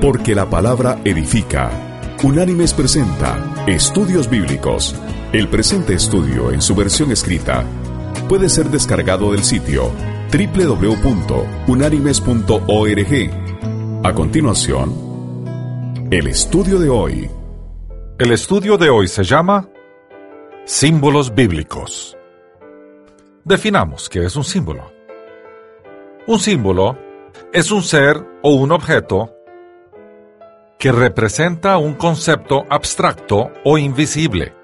Porque la palabra edifica. Unánimes presenta Estudios Bíblicos. El presente estudio en su versión escrita puede ser descargado del sitio www.unánimes.org. A continuación, el estudio de hoy. El estudio de hoy se llama Símbolos Bíblicos. Definamos qué es un símbolo. Un símbolo es un ser o un objeto que representa un concepto abstracto o invisible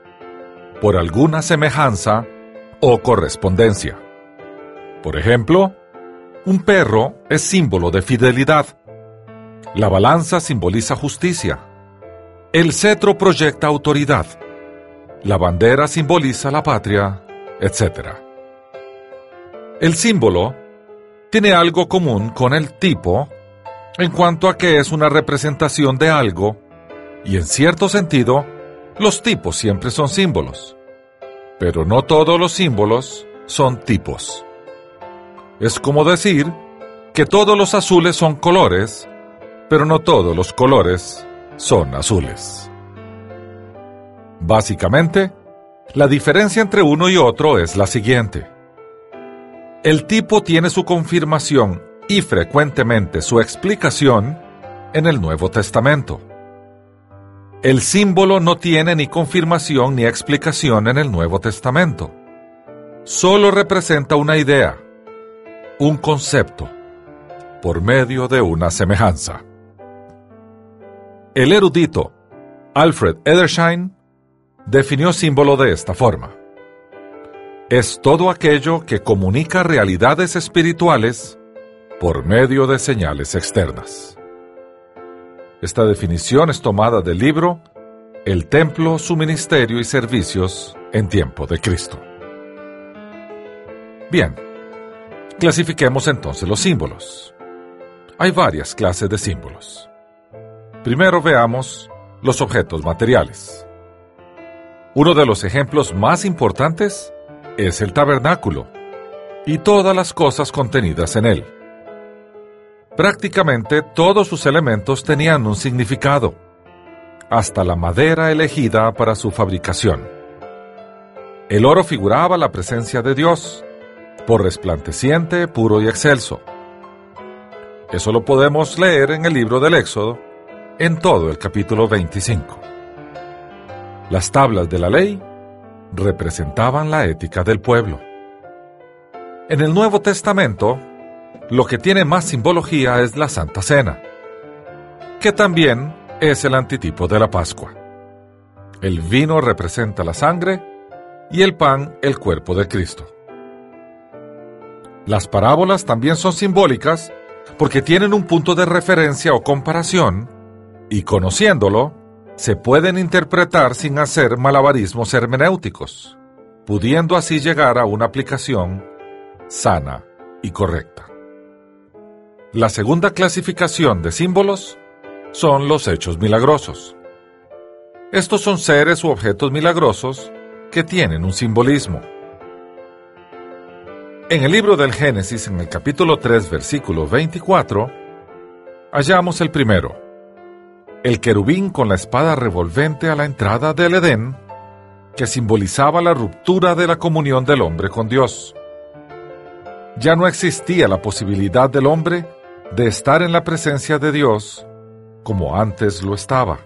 por alguna semejanza o correspondencia. Por ejemplo, un perro es símbolo de fidelidad. La balanza simboliza justicia. El cetro proyecta autoridad. La bandera simboliza la patria, etc. El símbolo tiene algo común con el tipo en cuanto a que es una representación de algo, y en cierto sentido, los tipos siempre son símbolos. Pero no todos los símbolos son tipos. Es como decir que todos los azules son colores, pero no todos los colores son azules. Básicamente, la diferencia entre uno y otro es la siguiente. El tipo tiene su confirmación y frecuentemente su explicación en el Nuevo Testamento. El símbolo no tiene ni confirmación ni explicación en el Nuevo Testamento. Solo representa una idea, un concepto, por medio de una semejanza. El erudito Alfred Edersheim definió símbolo de esta forma es todo aquello que comunica realidades espirituales por medio de señales externas. Esta definición es tomada del libro El templo, su ministerio y servicios en tiempo de Cristo. Bien, clasifiquemos entonces los símbolos. Hay varias clases de símbolos. Primero veamos los objetos materiales. Uno de los ejemplos más importantes es el tabernáculo y todas las cosas contenidas en él. Prácticamente todos sus elementos tenían un significado, hasta la madera elegida para su fabricación. El oro figuraba la presencia de Dios, por resplandeciente, puro y excelso. Eso lo podemos leer en el libro del Éxodo, en todo el capítulo 25. Las tablas de la ley representaban la ética del pueblo. En el Nuevo Testamento, lo que tiene más simbología es la Santa Cena, que también es el antitipo de la Pascua. El vino representa la sangre y el pan el cuerpo de Cristo. Las parábolas también son simbólicas porque tienen un punto de referencia o comparación y conociéndolo, se pueden interpretar sin hacer malabarismos hermenéuticos, pudiendo así llegar a una aplicación sana y correcta. La segunda clasificación de símbolos son los hechos milagrosos. Estos son seres u objetos milagrosos que tienen un simbolismo. En el libro del Génesis, en el capítulo 3, versículo 24, hallamos el primero, el querubín con la espada revolvente a la entrada del Edén, que simbolizaba la ruptura de la comunión del hombre con Dios. Ya no existía la posibilidad del hombre de estar en la presencia de Dios como antes lo estaba.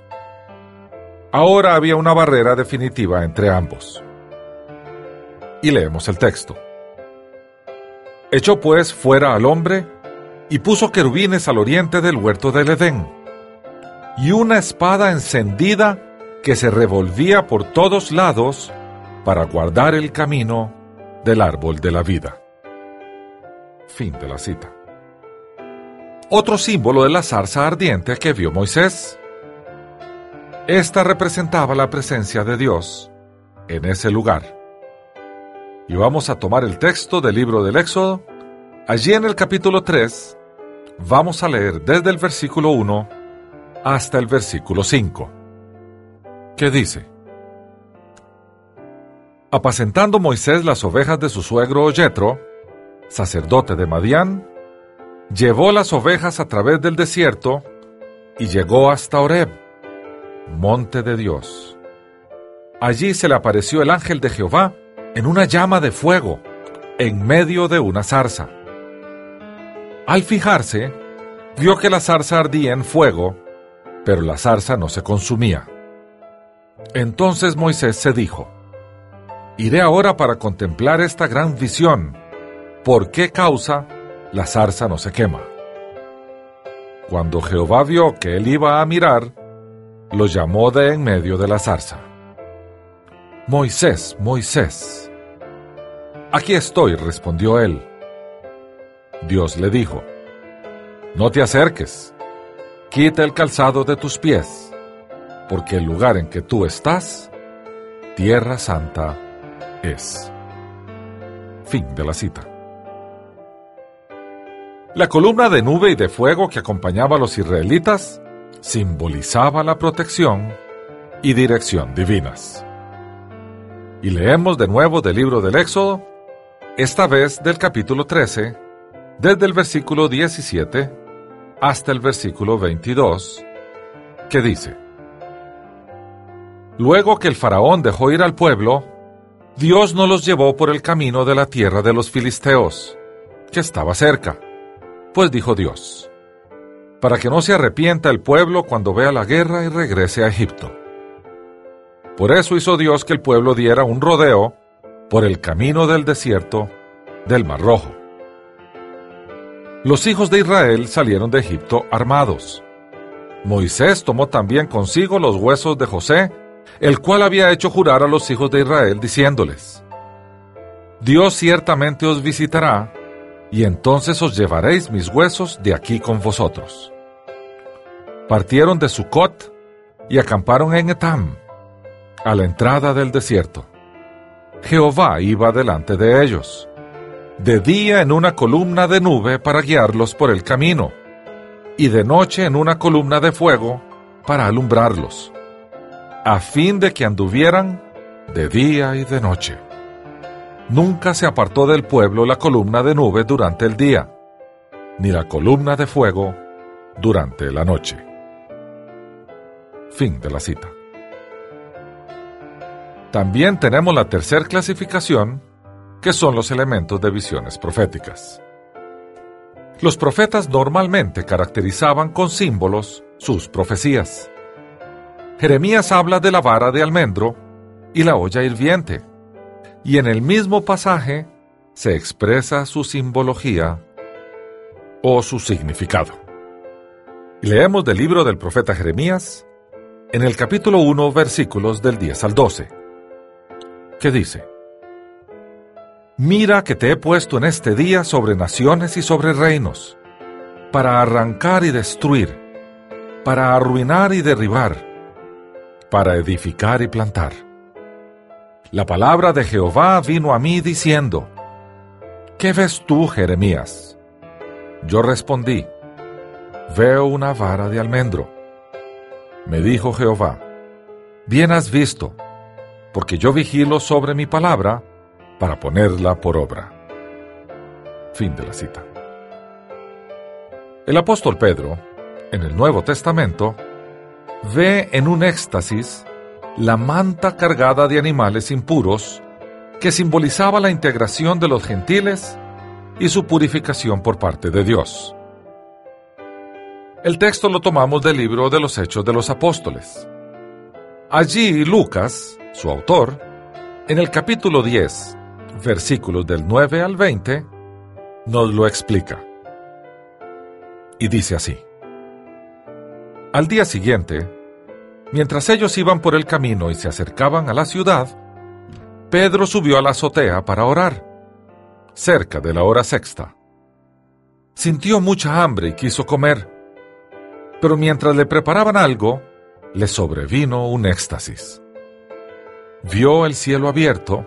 Ahora había una barrera definitiva entre ambos. Y leemos el texto. Echó pues fuera al hombre y puso querubines al oriente del huerto del Edén y una espada encendida que se revolvía por todos lados para guardar el camino del árbol de la vida. Fin de la cita. Otro símbolo de la zarza ardiente que vio Moisés. Esta representaba la presencia de Dios en ese lugar. Y vamos a tomar el texto del libro del Éxodo. Allí en el capítulo 3 vamos a leer desde el versículo 1 hasta el versículo 5, que dice, Apacentando Moisés las ovejas de su suegro Yetro, sacerdote de Madián, llevó las ovejas a través del desierto y llegó hasta Horeb, monte de Dios. Allí se le apareció el ángel de Jehová en una llama de fuego, en medio de una zarza. Al fijarse, vio que la zarza ardía en fuego, pero la zarza no se consumía. Entonces Moisés se dijo, Iré ahora para contemplar esta gran visión. ¿Por qué causa la zarza no se quema? Cuando Jehová vio que él iba a mirar, lo llamó de en medio de la zarza. Moisés, Moisés. Aquí estoy, respondió él. Dios le dijo, No te acerques, quita el calzado de tus pies, porque el lugar en que tú estás, tierra santa es. Fin de la cita. La columna de nube y de fuego que acompañaba a los israelitas simbolizaba la protección y dirección divinas. Y leemos de nuevo del libro del Éxodo, esta vez del capítulo 13, desde el versículo 17 hasta el versículo 22, que dice, Luego que el faraón dejó ir al pueblo, Dios no los llevó por el camino de la tierra de los filisteos, que estaba cerca, pues dijo Dios, para que no se arrepienta el pueblo cuando vea la guerra y regrese a Egipto. Por eso hizo Dios que el pueblo diera un rodeo por el camino del desierto del Mar Rojo. Los hijos de Israel salieron de Egipto armados. Moisés tomó también consigo los huesos de José, el cual había hecho jurar a los hijos de Israel, diciéndoles, Dios ciertamente os visitará, y entonces os llevaréis mis huesos de aquí con vosotros. Partieron de Sucot y acamparon en Etam, a la entrada del desierto. Jehová iba delante de ellos de día en una columna de nube para guiarlos por el camino, y de noche en una columna de fuego para alumbrarlos, a fin de que anduvieran de día y de noche. Nunca se apartó del pueblo la columna de nube durante el día, ni la columna de fuego durante la noche. Fin de la cita. También tenemos la tercera clasificación que son los elementos de visiones proféticas. Los profetas normalmente caracterizaban con símbolos sus profecías. Jeremías habla de la vara de almendro y la olla hirviente, y en el mismo pasaje se expresa su simbología o su significado. leemos del libro del profeta Jeremías en el capítulo 1 versículos del 10 al 12, que dice, Mira que te he puesto en este día sobre naciones y sobre reinos, para arrancar y destruir, para arruinar y derribar, para edificar y plantar. La palabra de Jehová vino a mí diciendo, ¿Qué ves tú, Jeremías? Yo respondí, Veo una vara de almendro. Me dijo Jehová, Bien has visto, porque yo vigilo sobre mi palabra, para ponerla por obra. Fin de la cita. El apóstol Pedro, en el Nuevo Testamento, ve en un éxtasis la manta cargada de animales impuros que simbolizaba la integración de los gentiles y su purificación por parte de Dios. El texto lo tomamos del libro de los Hechos de los Apóstoles. Allí Lucas, su autor, en el capítulo 10, versículos del 9 al 20, nos lo explica. Y dice así. Al día siguiente, mientras ellos iban por el camino y se acercaban a la ciudad, Pedro subió a la azotea para orar, cerca de la hora sexta. Sintió mucha hambre y quiso comer, pero mientras le preparaban algo, le sobrevino un éxtasis. Vio el cielo abierto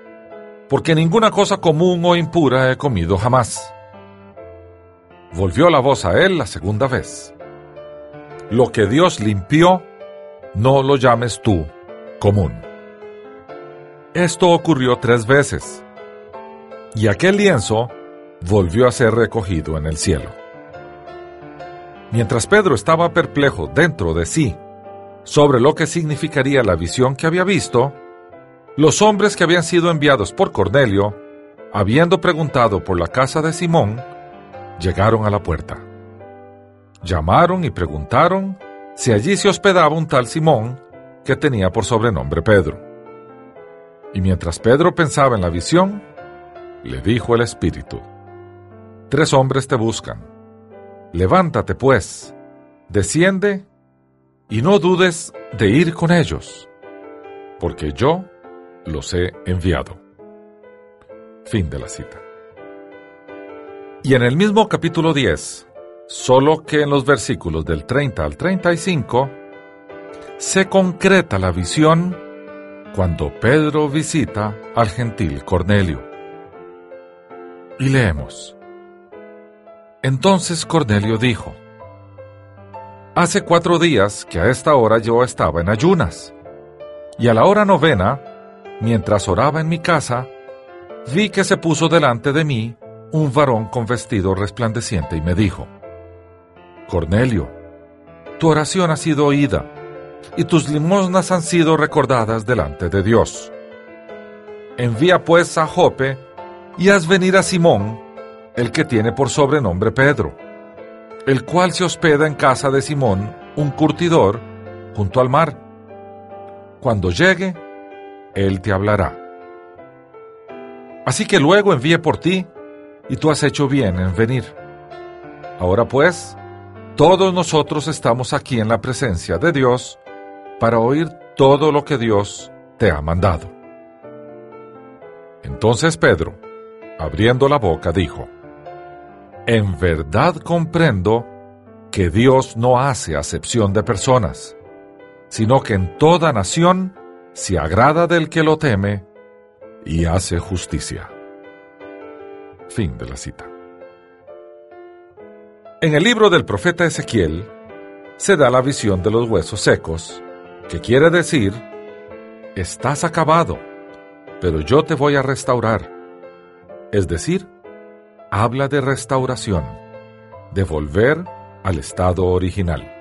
porque ninguna cosa común o impura he comido jamás. Volvió la voz a él la segunda vez. Lo que Dios limpió, no lo llames tú común. Esto ocurrió tres veces, y aquel lienzo volvió a ser recogido en el cielo. Mientras Pedro estaba perplejo dentro de sí sobre lo que significaría la visión que había visto, los hombres que habían sido enviados por Cornelio, habiendo preguntado por la casa de Simón, llegaron a la puerta. Llamaron y preguntaron si allí se hospedaba un tal Simón que tenía por sobrenombre Pedro. Y mientras Pedro pensaba en la visión, le dijo el Espíritu, Tres hombres te buscan. Levántate pues, desciende y no dudes de ir con ellos, porque yo los he enviado. Fin de la cita. Y en el mismo capítulo 10, solo que en los versículos del 30 al 35, se concreta la visión cuando Pedro visita al gentil Cornelio. Y leemos. Entonces Cornelio dijo, Hace cuatro días que a esta hora yo estaba en ayunas, y a la hora novena mientras oraba en mi casa, vi que se puso delante de mí un varón con vestido resplandeciente y me dijo, Cornelio, tu oración ha sido oída y tus limosnas han sido recordadas delante de Dios. Envía pues a Jope y haz venir a Simón, el que tiene por sobrenombre Pedro, el cual se hospeda en casa de Simón, un curtidor, junto al mar. Cuando llegue, él te hablará. Así que luego envíe por ti, y tú has hecho bien en venir. Ahora pues, todos nosotros estamos aquí en la presencia de Dios para oír todo lo que Dios te ha mandado. Entonces Pedro, abriendo la boca, dijo, En verdad comprendo que Dios no hace acepción de personas, sino que en toda nación se agrada del que lo teme y hace justicia. Fin de la cita. En el libro del profeta Ezequiel se da la visión de los huesos secos, que quiere decir, estás acabado, pero yo te voy a restaurar. Es decir, habla de restauración, de volver al estado original.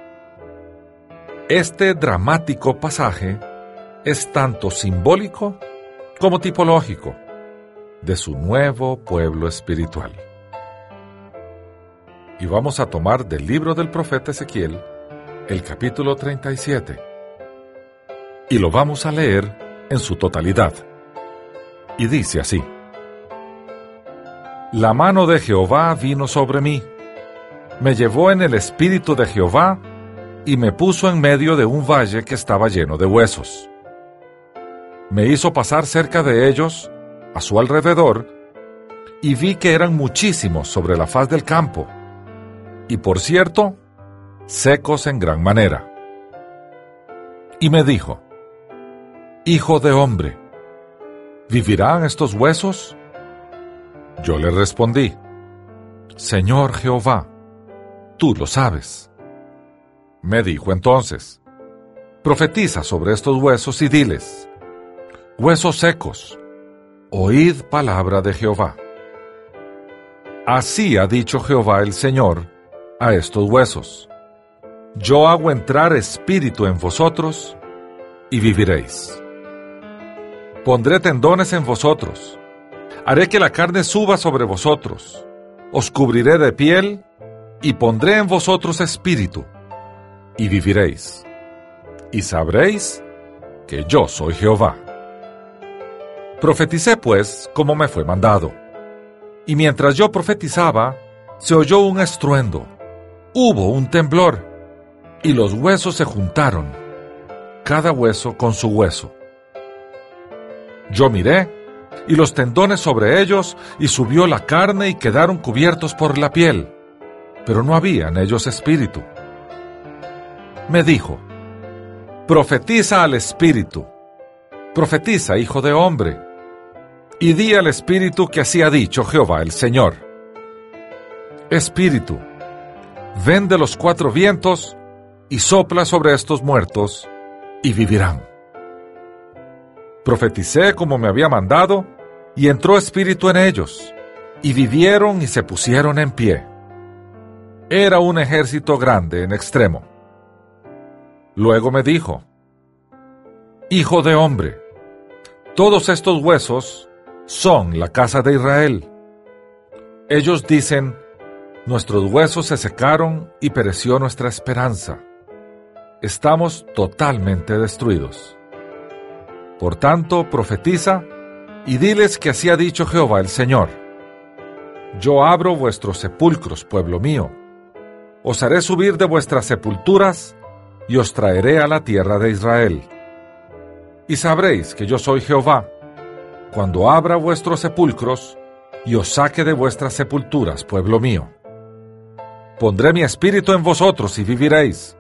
Este dramático pasaje es tanto simbólico como tipológico de su nuevo pueblo espiritual. Y vamos a tomar del libro del profeta Ezequiel el capítulo 37 y lo vamos a leer en su totalidad. Y dice así, La mano de Jehová vino sobre mí, me llevó en el espíritu de Jehová y me puso en medio de un valle que estaba lleno de huesos me hizo pasar cerca de ellos, a su alrededor, y vi que eran muchísimos sobre la faz del campo, y por cierto, secos en gran manera. Y me dijo, Hijo de hombre, ¿vivirán estos huesos? Yo le respondí, Señor Jehová, tú lo sabes. Me dijo entonces, Profetiza sobre estos huesos y diles, Huesos secos, oíd palabra de Jehová. Así ha dicho Jehová el Señor a estos huesos. Yo hago entrar espíritu en vosotros y viviréis. Pondré tendones en vosotros, haré que la carne suba sobre vosotros, os cubriré de piel y pondré en vosotros espíritu y viviréis. Y sabréis que yo soy Jehová. Profeticé pues como me fue mandado. Y mientras yo profetizaba, se oyó un estruendo, hubo un temblor, y los huesos se juntaron, cada hueso con su hueso. Yo miré, y los tendones sobre ellos, y subió la carne y quedaron cubiertos por la piel, pero no había en ellos espíritu. me dijo, profetiza al Espíritu, profetiza, hijo de hombre, y di al Espíritu que así ha dicho Jehová el Señor. Espíritu, ven de los cuatro vientos y sopla sobre estos muertos, y vivirán. Profeticé como me había mandado, y entró espíritu en ellos, y vivieron y se pusieron en pie. Era un ejército grande en extremo. Luego me dijo, Hijo de hombre, todos estos huesos son la casa de Israel. Ellos dicen, Nuestros huesos se secaron y pereció nuestra esperanza. Estamos totalmente destruidos. Por tanto, profetiza y diles que así ha dicho Jehová el Señor. Yo abro vuestros sepulcros, pueblo mío. Os haré subir de vuestras sepulturas y os traeré a la tierra de Israel. Y sabréis que yo soy Jehová, cuando abra vuestros sepulcros y os saque de vuestras sepulturas, pueblo mío. Pondré mi espíritu en vosotros y viviréis,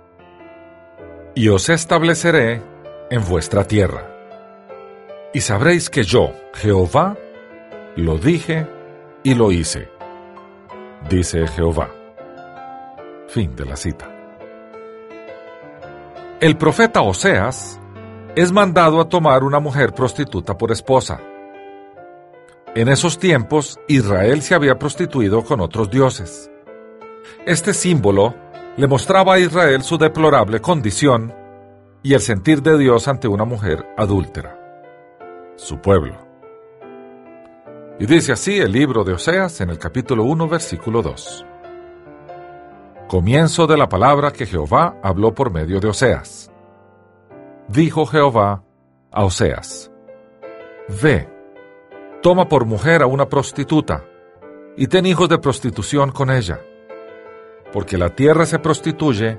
y os estableceré en vuestra tierra. Y sabréis que yo, Jehová, lo dije y lo hice, dice Jehová. Fin de la cita. El profeta Oseas es mandado a tomar una mujer prostituta por esposa. En esos tiempos, Israel se había prostituido con otros dioses. Este símbolo le mostraba a Israel su deplorable condición y el sentir de Dios ante una mujer adúltera, su pueblo. Y dice así el libro de Oseas en el capítulo 1, versículo 2. Comienzo de la palabra que Jehová habló por medio de Oseas. Dijo Jehová a Oseas, Ve, toma por mujer a una prostituta, y ten hijos de prostitución con ella, porque la tierra se prostituye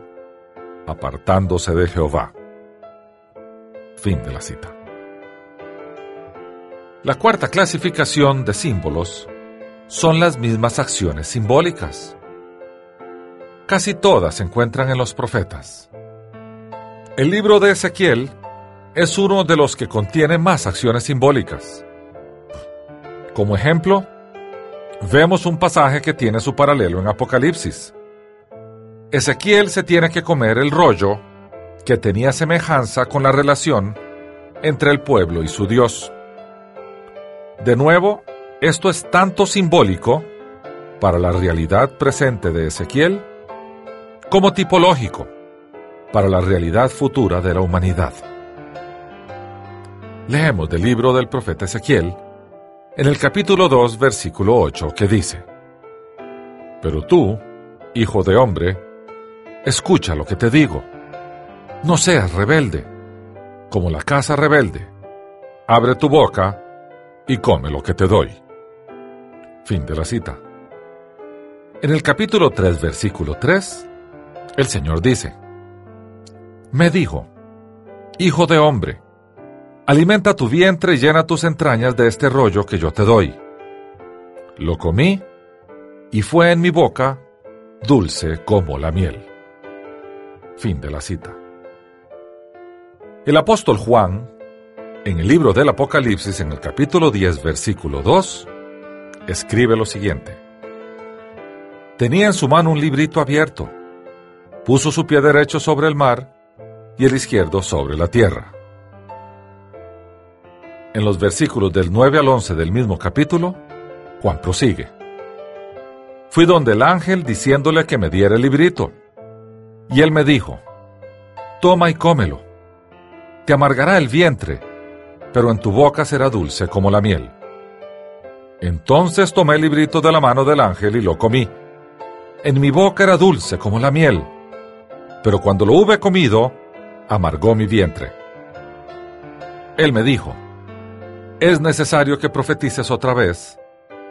apartándose de Jehová. Fin de la cita. La cuarta clasificación de símbolos son las mismas acciones simbólicas. Casi todas se encuentran en los profetas. El libro de Ezequiel es uno de los que contiene más acciones simbólicas. Como ejemplo, vemos un pasaje que tiene su paralelo en Apocalipsis. Ezequiel se tiene que comer el rollo que tenía semejanza con la relación entre el pueblo y su Dios. De nuevo, esto es tanto simbólico para la realidad presente de Ezequiel como tipológico para la realidad futura de la humanidad. Leemos del libro del profeta Ezequiel en el capítulo 2, versículo 8, que dice, Pero tú, hijo de hombre, escucha lo que te digo. No seas rebelde, como la casa rebelde. Abre tu boca y come lo que te doy. Fin de la cita. En el capítulo 3, versículo 3, el Señor dice, Me dijo, Hijo de hombre, alimenta tu vientre y llena tus entrañas de este rollo que yo te doy. Lo comí y fue en mi boca dulce como la miel. Fin de la cita. El apóstol Juan, en el libro del Apocalipsis, en el capítulo 10, versículo 2, escribe lo siguiente. Tenía en su mano un librito abierto, puso su pie derecho sobre el mar y el izquierdo sobre la tierra. En los versículos del 9 al 11 del mismo capítulo, Juan prosigue. Fui donde el ángel diciéndole que me diera el librito. Y él me dijo, Toma y cómelo. Te amargará el vientre, pero en tu boca será dulce como la miel. Entonces tomé el librito de la mano del ángel y lo comí. En mi boca era dulce como la miel, pero cuando lo hube comido, amargó mi vientre. Él me dijo, es necesario que profetices otra vez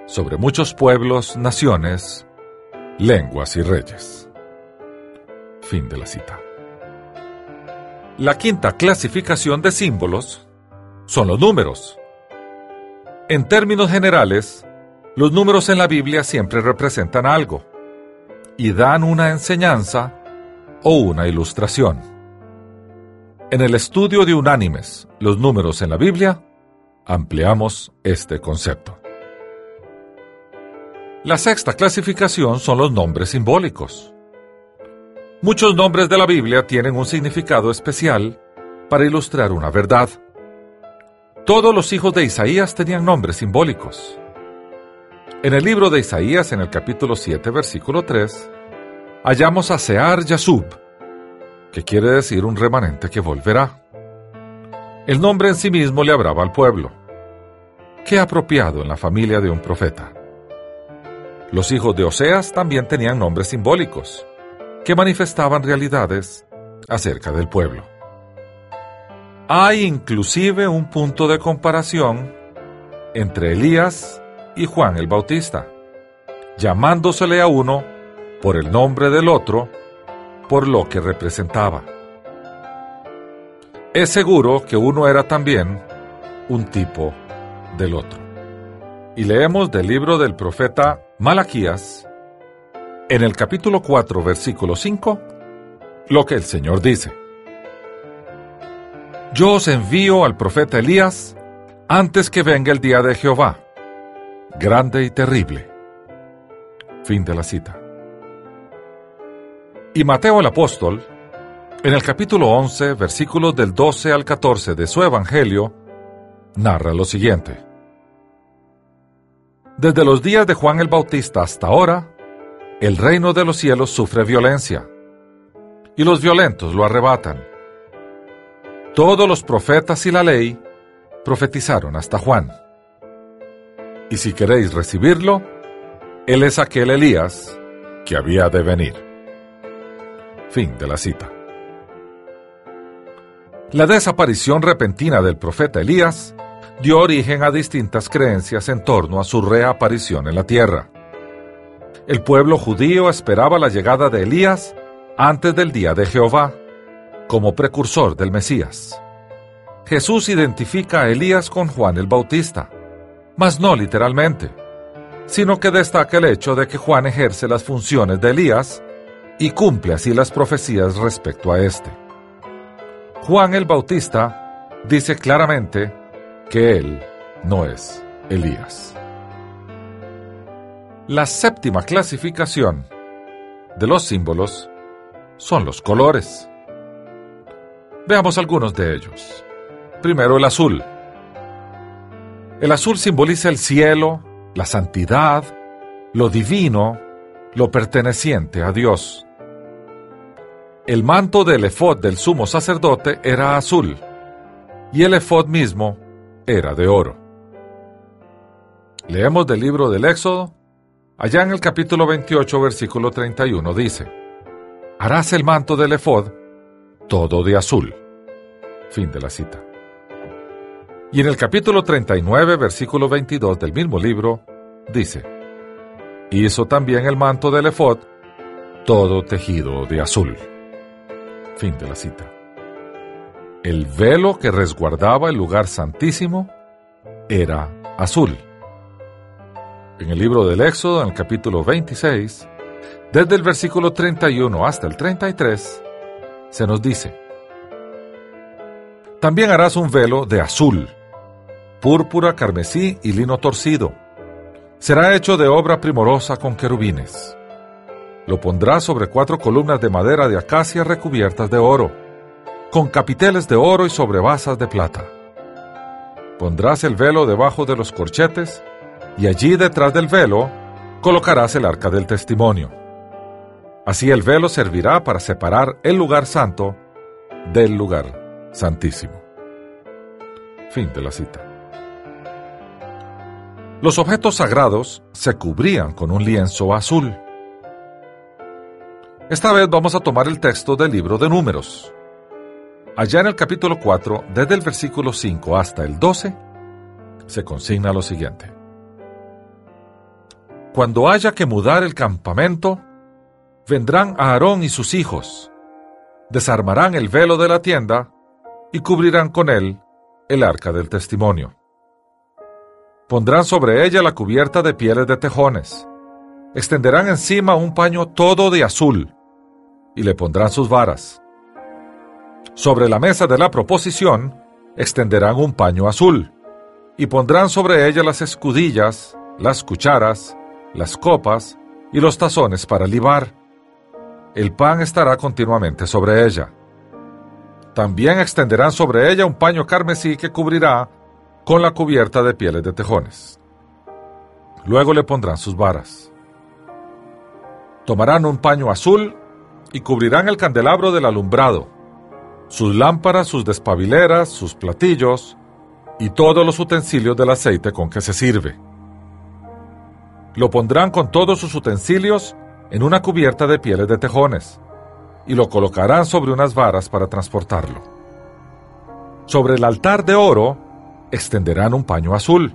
sobre muchos pueblos, naciones, lenguas y reyes. Fin de la cita. La quinta clasificación de símbolos son los números. En términos generales, los números en la Biblia siempre representan algo y dan una enseñanza o una ilustración. En el estudio de unánimes, los números en la Biblia, ampliamos este concepto. La sexta clasificación son los nombres simbólicos. Muchos nombres de la Biblia tienen un significado especial para ilustrar una verdad. Todos los hijos de Isaías tenían nombres simbólicos. En el libro de Isaías, en el capítulo 7, versículo 3, hallamos a Sear Yasub, que quiere decir un remanente que volverá. El nombre en sí mismo le hablaba al pueblo. Qué apropiado en la familia de un profeta. Los hijos de Oseas también tenían nombres simbólicos, que manifestaban realidades acerca del pueblo. Hay inclusive un punto de comparación entre Elías y Juan el Bautista, llamándosele a uno por el nombre del otro, por lo que representaba. Es seguro que uno era también un tipo del otro. Y leemos del libro del profeta Malaquías, en el capítulo 4, versículo 5, lo que el Señor dice. Yo os envío al profeta Elías antes que venga el día de Jehová, grande y terrible. Fin de la cita. Y Mateo el apóstol, en el capítulo 11, versículos del 12 al 14 de su Evangelio, narra lo siguiente. Desde los días de Juan el Bautista hasta ahora, el reino de los cielos sufre violencia, y los violentos lo arrebatan. Todos los profetas y la ley profetizaron hasta Juan. Y si queréis recibirlo, él es aquel Elías que había de venir. Fin de la cita. La desaparición repentina del profeta Elías dio origen a distintas creencias en torno a su reaparición en la tierra. El pueblo judío esperaba la llegada de Elías antes del día de Jehová, como precursor del Mesías. Jesús identifica a Elías con Juan el Bautista, mas no literalmente, sino que destaca el hecho de que Juan ejerce las funciones de Elías y cumple así las profecías respecto a éste. Juan el Bautista dice claramente que él no es Elías. La séptima clasificación de los símbolos son los colores. Veamos algunos de ellos. Primero el azul. El azul simboliza el cielo, la santidad, lo divino, lo perteneciente a Dios. El manto del efod del sumo sacerdote era azul, y el efod mismo era de oro. Leemos del libro del Éxodo, allá en el capítulo 28, versículo 31, dice, Harás el manto del efod todo de azul. Fin de la cita. Y en el capítulo 39, versículo 22 del mismo libro, dice, Hizo también el manto del efod todo tejido de azul. Fin de la cita. El velo que resguardaba el lugar santísimo era azul. En el libro del Éxodo, en el capítulo 26, desde el versículo 31 hasta el 33, se nos dice, También harás un velo de azul, púrpura, carmesí y lino torcido. Será hecho de obra primorosa con querubines. Lo pondrás sobre cuatro columnas de madera de acacia recubiertas de oro con capiteles de oro y sobre basas de plata. Pondrás el velo debajo de los corchetes y allí detrás del velo colocarás el arca del testimonio. Así el velo servirá para separar el lugar santo del lugar santísimo. Fin de la cita. Los objetos sagrados se cubrían con un lienzo azul. Esta vez vamos a tomar el texto del libro de números. Allá en el capítulo 4, desde el versículo 5 hasta el 12, se consigna lo siguiente. Cuando haya que mudar el campamento, vendrán Aarón y sus hijos, desarmarán el velo de la tienda y cubrirán con él el arca del testimonio. Pondrán sobre ella la cubierta de pieles de tejones, extenderán encima un paño todo de azul y le pondrán sus varas Sobre la mesa de la proposición extenderán un paño azul y pondrán sobre ella las escudillas, las cucharas, las copas y los tazones para libar. El pan estará continuamente sobre ella. También extenderán sobre ella un paño carmesí que cubrirá con la cubierta de pieles de tejones. Luego le pondrán sus varas. Tomarán un paño azul y cubrirán el candelabro del alumbrado, sus lámparas, sus despabileras, sus platillos y todos los utensilios del aceite con que se sirve. Lo pondrán con todos sus utensilios en una cubierta de pieles de tejones y lo colocarán sobre unas varas para transportarlo. Sobre el altar de oro extenderán un paño azul,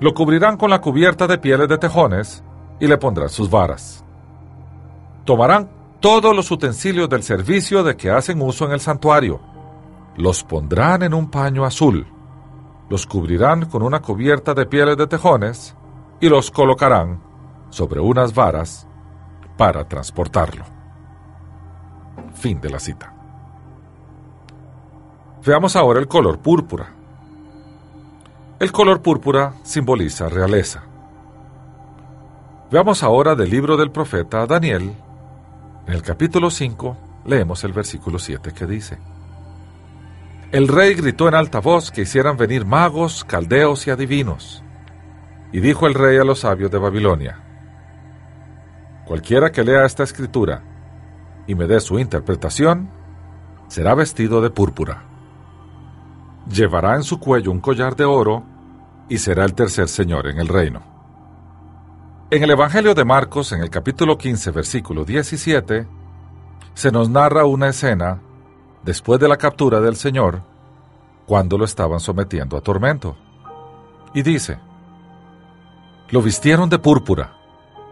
lo cubrirán con la cubierta de pieles de tejones y le pondrán sus varas. Tomarán todos los utensilios del servicio de que hacen uso en el santuario, los pondrán en un paño azul, los cubrirán con una cubierta de pieles de tejones y los colocarán sobre unas varas para transportarlo. Fin de la cita. Veamos ahora el color púrpura. El color púrpura simboliza realeza. Veamos ahora del libro del profeta Daniel. En el capítulo 5 leemos el versículo 7 que dice, El rey gritó en alta voz que hicieran venir magos, caldeos y adivinos. Y dijo el rey a los sabios de Babilonia, Cualquiera que lea esta escritura y me dé su interpretación, será vestido de púrpura. Llevará en su cuello un collar de oro y será el tercer señor en el reino. En el Evangelio de Marcos, en el capítulo 15, versículo 17, se nos narra una escena después de la captura del Señor, cuando lo estaban sometiendo a tormento. Y dice, lo vistieron de púrpura,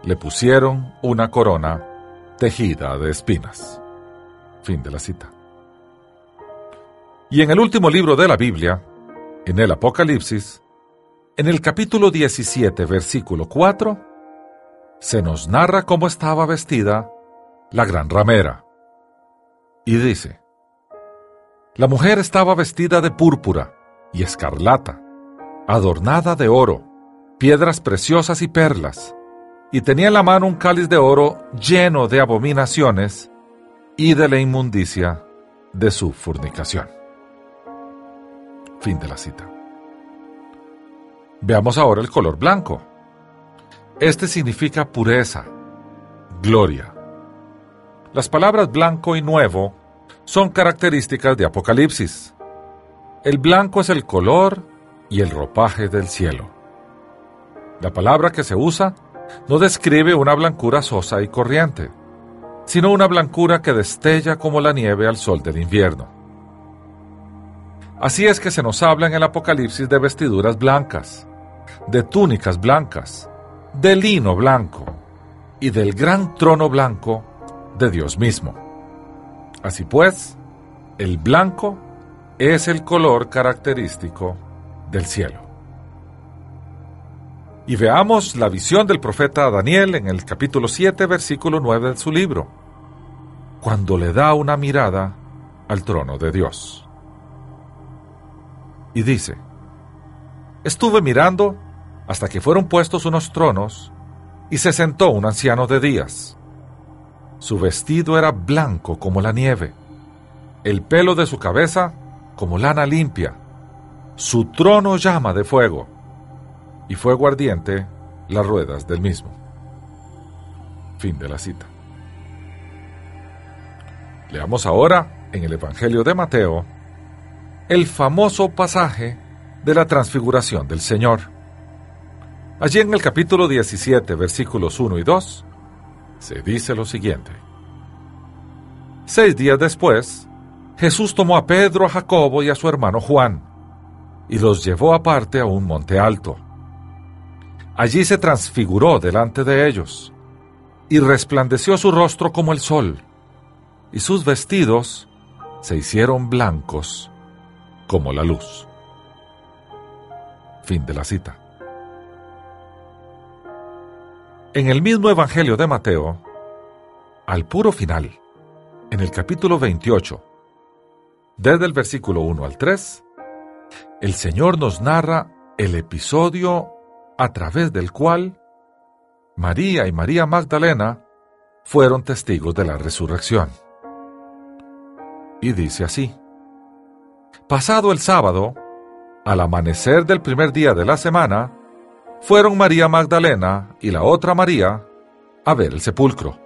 le pusieron una corona tejida de espinas. Fin de la cita. Y en el último libro de la Biblia, en el Apocalipsis, en el capítulo 17, versículo 4, se nos narra cómo estaba vestida la gran ramera. Y dice, la mujer estaba vestida de púrpura y escarlata, adornada de oro, piedras preciosas y perlas, y tenía en la mano un cáliz de oro lleno de abominaciones y de la inmundicia de su fornicación. Fin de la cita. Veamos ahora el color blanco. Este significa pureza, gloria. Las palabras blanco y nuevo son características de Apocalipsis. El blanco es el color y el ropaje del cielo. La palabra que se usa no describe una blancura sosa y corriente, sino una blancura que destella como la nieve al sol del invierno. Así es que se nos habla en el Apocalipsis de vestiduras blancas, de túnicas blancas, de lino blanco y del gran trono blanco de Dios mismo. Así pues, el blanco es el color característico del cielo. Y veamos la visión del profeta Daniel en el capítulo 7, versículo 9 de su libro, cuando le da una mirada al trono de Dios. Y dice, estuve mirando hasta que fueron puestos unos tronos, y se sentó un anciano de días. Su vestido era blanco como la nieve, el pelo de su cabeza como lana limpia, su trono llama de fuego, y fuego ardiente las ruedas del mismo. Fin de la cita. Leamos ahora en el Evangelio de Mateo el famoso pasaje de la transfiguración del Señor. Allí en el capítulo 17, versículos 1 y 2, se dice lo siguiente. Seis días después, Jesús tomó a Pedro, a Jacobo y a su hermano Juan, y los llevó aparte a un monte alto. Allí se transfiguró delante de ellos, y resplandeció su rostro como el sol, y sus vestidos se hicieron blancos como la luz. Fin de la cita. En el mismo Evangelio de Mateo, al puro final, en el capítulo 28, desde el versículo 1 al 3, el Señor nos narra el episodio a través del cual María y María Magdalena fueron testigos de la resurrección. Y dice así, Pasado el sábado, al amanecer del primer día de la semana, fueron María Magdalena y la otra María a ver el sepulcro.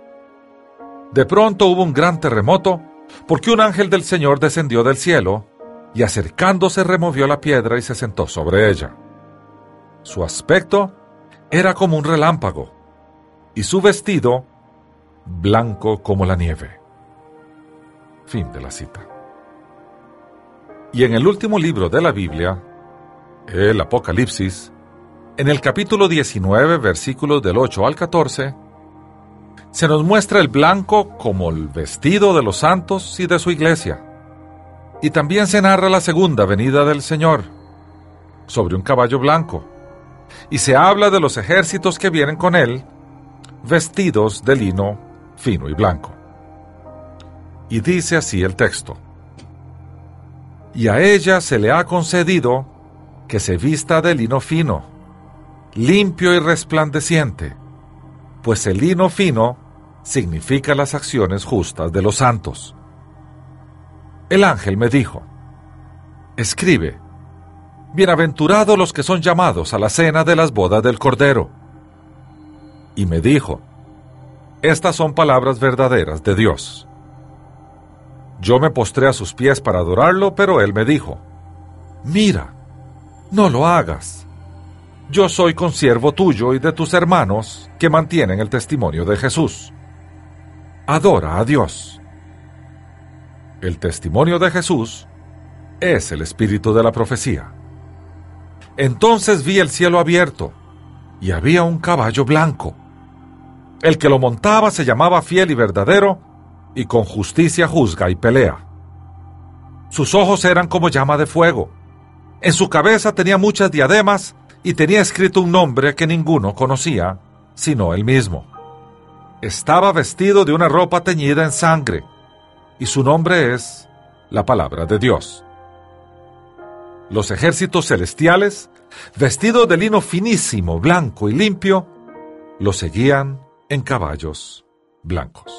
De pronto hubo un gran terremoto porque un ángel del Señor descendió del cielo y acercándose removió la piedra y se sentó sobre ella. Su aspecto era como un relámpago y su vestido blanco como la nieve. Fin de la cita. Y en el último libro de la Biblia, el Apocalipsis, en el capítulo 19, versículos del 8 al 14, se nos muestra el blanco como el vestido de los santos y de su iglesia. Y también se narra la segunda venida del Señor, sobre un caballo blanco, y se habla de los ejércitos que vienen con él, vestidos de lino fino y blanco. Y dice así el texto, y a ella se le ha concedido que se vista de lino fino, limpio y resplandeciente, pues el lino fino significa las acciones justas de los santos. El ángel me dijo, escribe, Bienaventurados los que son llamados a la cena de las bodas del Cordero. Y me dijo, estas son palabras verdaderas de Dios. Yo me postré a sus pies para adorarlo, pero él me dijo, mira, no lo hagas. Yo soy consiervo tuyo y de tus hermanos que mantienen el testimonio de Jesús. Adora a Dios. El testimonio de Jesús es el espíritu de la profecía. Entonces vi el cielo abierto y había un caballo blanco. El que lo montaba se llamaba fiel y verdadero y con justicia juzga y pelea. Sus ojos eran como llama de fuego. En su cabeza tenía muchas diademas y tenía escrito un nombre que ninguno conocía, sino él mismo. Estaba vestido de una ropa teñida en sangre, y su nombre es la palabra de Dios. Los ejércitos celestiales, vestidos de lino finísimo, blanco y limpio, lo seguían en caballos blancos.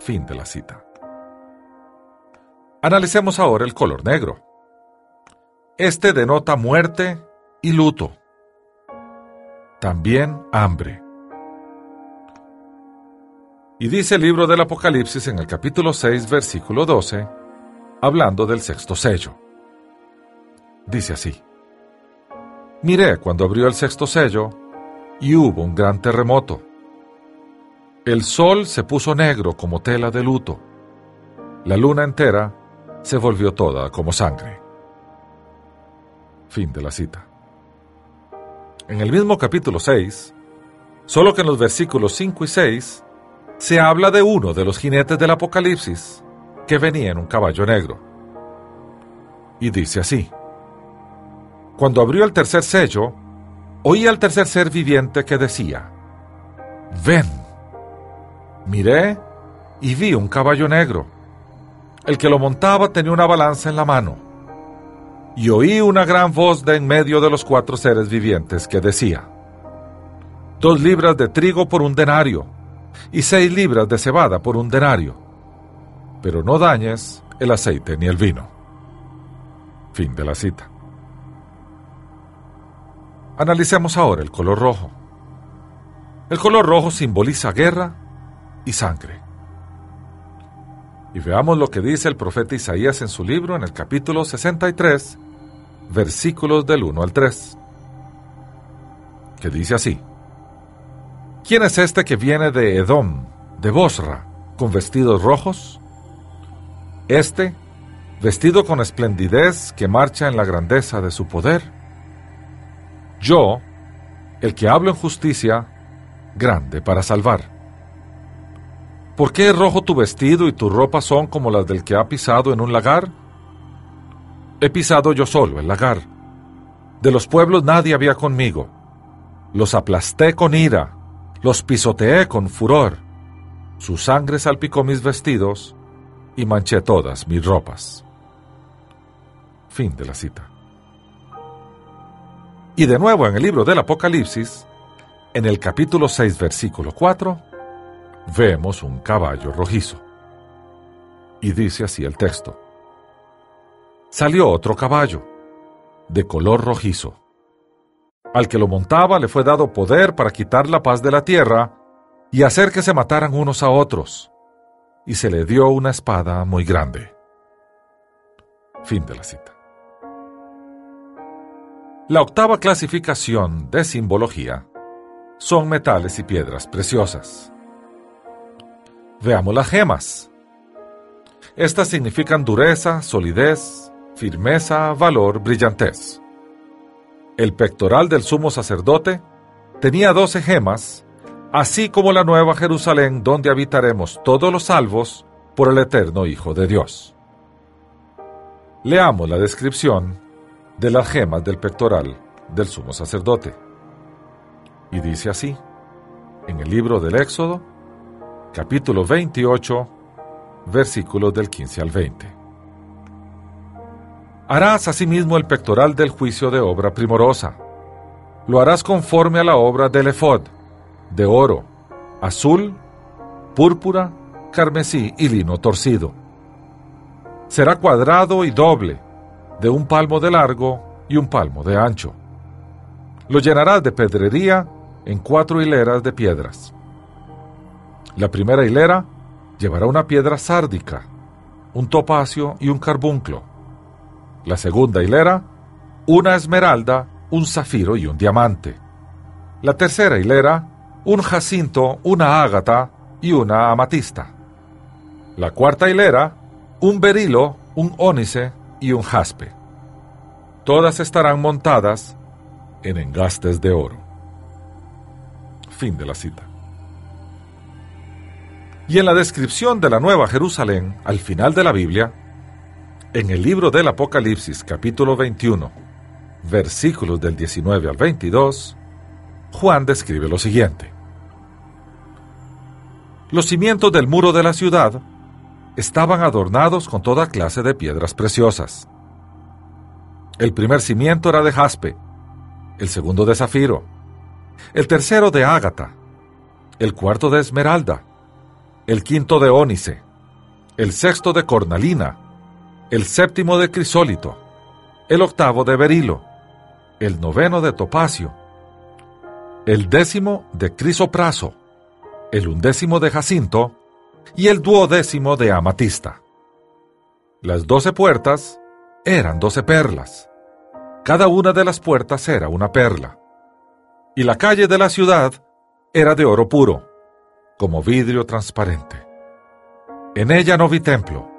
Fin de la cita. Analicemos ahora el color negro. Este denota muerte y luto. También hambre. Y dice el libro del Apocalipsis en el capítulo 6, versículo 12, hablando del sexto sello. Dice así. Miré cuando abrió el sexto sello y hubo un gran terremoto. El sol se puso negro como tela de luto. La luna entera se volvió toda como sangre. Fin de la cita en el mismo capítulo 6, solo que en los versículos 5 y 6 se habla de uno de los jinetes del Apocalipsis que venía en un caballo negro. Y dice así, cuando abrió el tercer sello, oí al tercer ser viviente que decía, ven. Miré y vi un caballo negro. El que lo montaba tenía una balanza en la mano y oí una gran voz de en medio de los cuatro seres vivientes que decía, dos libras de trigo por un denario, y seis libras de cebada por un denario, pero no dañes el aceite ni el vino. Fin de la cita. Analicemos ahora el color rojo. El color rojo simboliza guerra y sangre. Y veamos lo que dice el profeta Isaías en su libro en el capítulo 63, versículos del 1 al 3, que dice así, ¿Quién es este que viene de Edom, de Bosra, con vestidos rojos? Este, vestido con esplendidez, que marcha en la grandeza de su poder. Yo, el que hablo en justicia, grande para salvar. ¿Por qué rojo tu vestido y tu ropa son como las del que ha pisado en un lagar? He pisado yo solo el lagar. De los pueblos nadie había conmigo. Los aplasté con ira, los pisoteé con furor. Su sangre salpicó mis vestidos y manché todas mis ropas. Fin de la cita. Y de nuevo en el libro del Apocalipsis, en el capítulo 6, versículo 4, vemos un caballo rojizo. Y dice así el texto. Salió otro caballo, de color rojizo. Al que lo montaba le fue dado poder para quitar la paz de la tierra y hacer que se mataran unos a otros, y se le dio una espada muy grande. Fin de la cita. La octava clasificación de simbología son metales y piedras preciosas. Veamos las gemas. Estas significan dureza, solidez, firmeza, valor, brillantez. El pectoral del sumo sacerdote tenía doce gemas, así como la nueva Jerusalén donde habitaremos todos los salvos por el eterno Hijo de Dios. Leamos la descripción de las gemas del pectoral del sumo sacerdote. Y dice así, en el libro del Éxodo, capítulo 28, versículos del 15 al 20. Harás asimismo el pectoral del juicio de obra primorosa. Lo harás conforme a la obra del efod, de oro, azul, púrpura, carmesí y lino torcido. Será cuadrado y doble, de un palmo de largo y un palmo de ancho. Lo llenarás de pedrería en cuatro hileras de piedras. La primera hilera llevará una piedra sárdica, un topacio y un carbunclo. La segunda hilera, una esmeralda, un zafiro y un diamante. La tercera hilera, un jacinto, una ágata y una amatista. La cuarta hilera, un berilo, un ónice y un jaspe. Todas estarán montadas en engastes de oro. Fin de la cita. Y en la descripción de la Nueva Jerusalén, al final de la Biblia, en el libro del Apocalipsis capítulo 21, versículos del 19 al 22, Juan describe lo siguiente. Los cimientos del muro de la ciudad estaban adornados con toda clase de piedras preciosas. El primer cimiento era de jaspe, el segundo de zafiro, el tercero de ágata, el cuarto de esmeralda, el quinto de ónice, el sexto de cornalina, el séptimo de crisólito, el octavo de berilo, el noveno de topacio, el décimo de crisopraso, el undécimo de jacinto y el duodécimo de amatista. Las doce puertas eran doce perlas. Cada una de las puertas era una perla. Y la calle de la ciudad era de oro puro, como vidrio transparente. En ella no vi templo,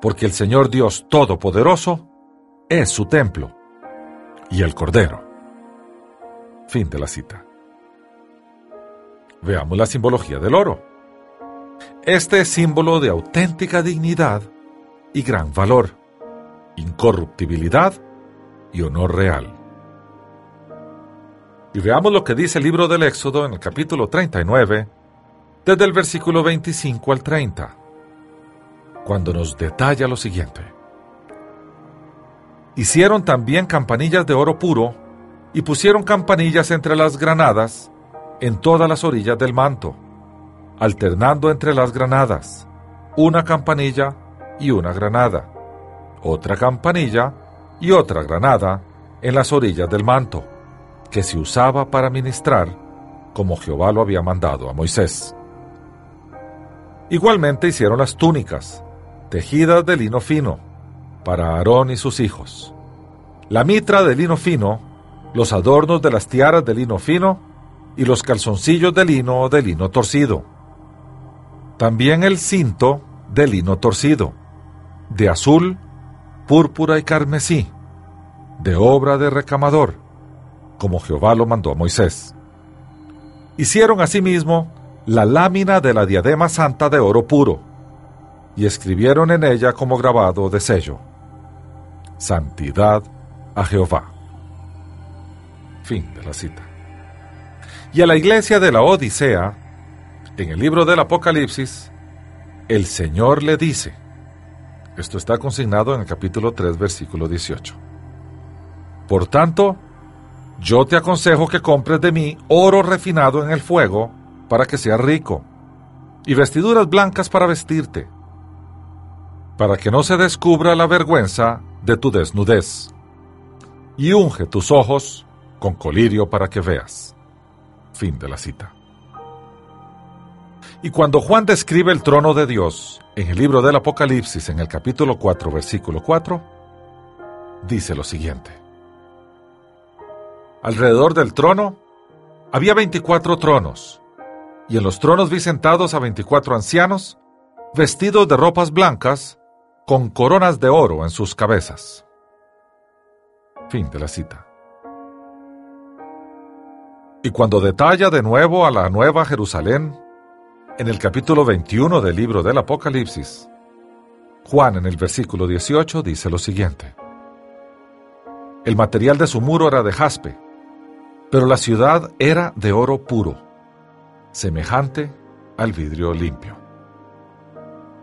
porque el Señor Dios Todopoderoso es su templo, y el Cordero. Fin de la cita. Veamos la simbología del oro. Este es símbolo de auténtica dignidad y gran valor, incorruptibilidad y honor real. Y veamos lo que dice el libro del Éxodo en el capítulo 39, desde el versículo 25 al 30, cuando nos detalla lo siguiente. Hicieron también campanillas de oro puro y pusieron campanillas entre las granadas en todas las orillas del manto, alternando entre las granadas, una campanilla y una granada, otra campanilla y otra granada en las orillas del manto, que se usaba para ministrar como Jehová lo había mandado a Moisés. Igualmente hicieron las túnicas, tejidas de lino fino, para Aarón y sus hijos. La mitra de lino fino, los adornos de las tiaras de lino fino y los calzoncillos de lino de lino torcido. También el cinto de lino torcido, de azul, púrpura y carmesí, de obra de recamador, como Jehová lo mandó a Moisés. Hicieron asimismo la lámina de la diadema santa de oro puro, y escribieron en ella como grabado de sello, Santidad a Jehová. Fin de la cita. Y a la iglesia de la Odisea, en el libro del Apocalipsis, el Señor le dice, Esto está consignado en el capítulo 3, versículo 18. Por tanto, yo te aconsejo que compres de mí oro refinado en el fuego para que seas rico, y vestiduras blancas para vestirte, para que no se descubra la vergüenza de tu desnudez, y unge tus ojos con colirio para que veas. Fin de la cita. Y cuando Juan describe el trono de Dios en el libro del Apocalipsis, en el capítulo 4, versículo 4, dice lo siguiente. Alrededor del trono había 24 tronos, y en los tronos vi sentados a 24 ancianos, vestidos de ropas blancas, con coronas de oro en sus cabezas. Fin de la cita. Y cuando detalla de nuevo a la Nueva Jerusalén, en el capítulo 21 del libro del Apocalipsis, Juan en el versículo 18 dice lo siguiente. El material de su muro era de jaspe, pero la ciudad era de oro puro, semejante al vidrio limpio.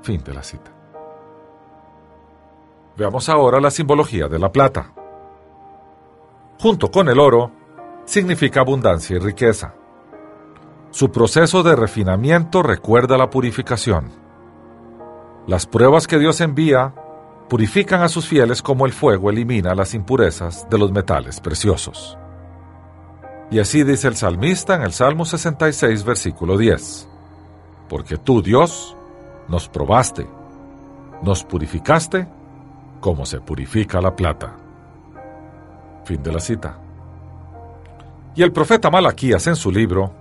Fin de la cita. Veamos ahora la simbología de la plata. Junto con el oro, significa abundancia y riqueza. Su proceso de refinamiento recuerda la purificación. Las pruebas que Dios envía purifican a sus fieles como el fuego elimina las impurezas de los metales preciosos. Y así dice el salmista en el Salmo 66, versículo 10. Porque tú, Dios, nos probaste, nos purificaste como se purifica la plata. Fin de la cita. Y el profeta Malaquías en su libro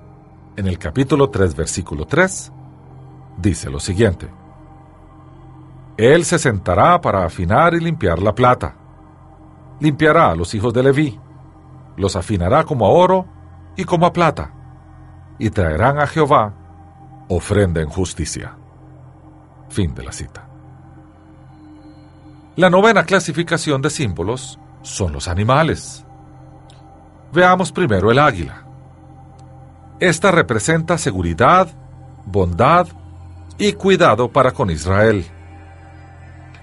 en el capítulo 3, versículo 3, dice lo siguiente. Él se sentará para afinar y limpiar la plata. Limpiará a los hijos de Leví, los afinará como a oro y como a plata, y traerán a Jehová ofrenda en justicia. Fin de la cita. La novena clasificación de símbolos son los animales. Veamos primero el águila. Esta representa seguridad, bondad y cuidado para con Israel.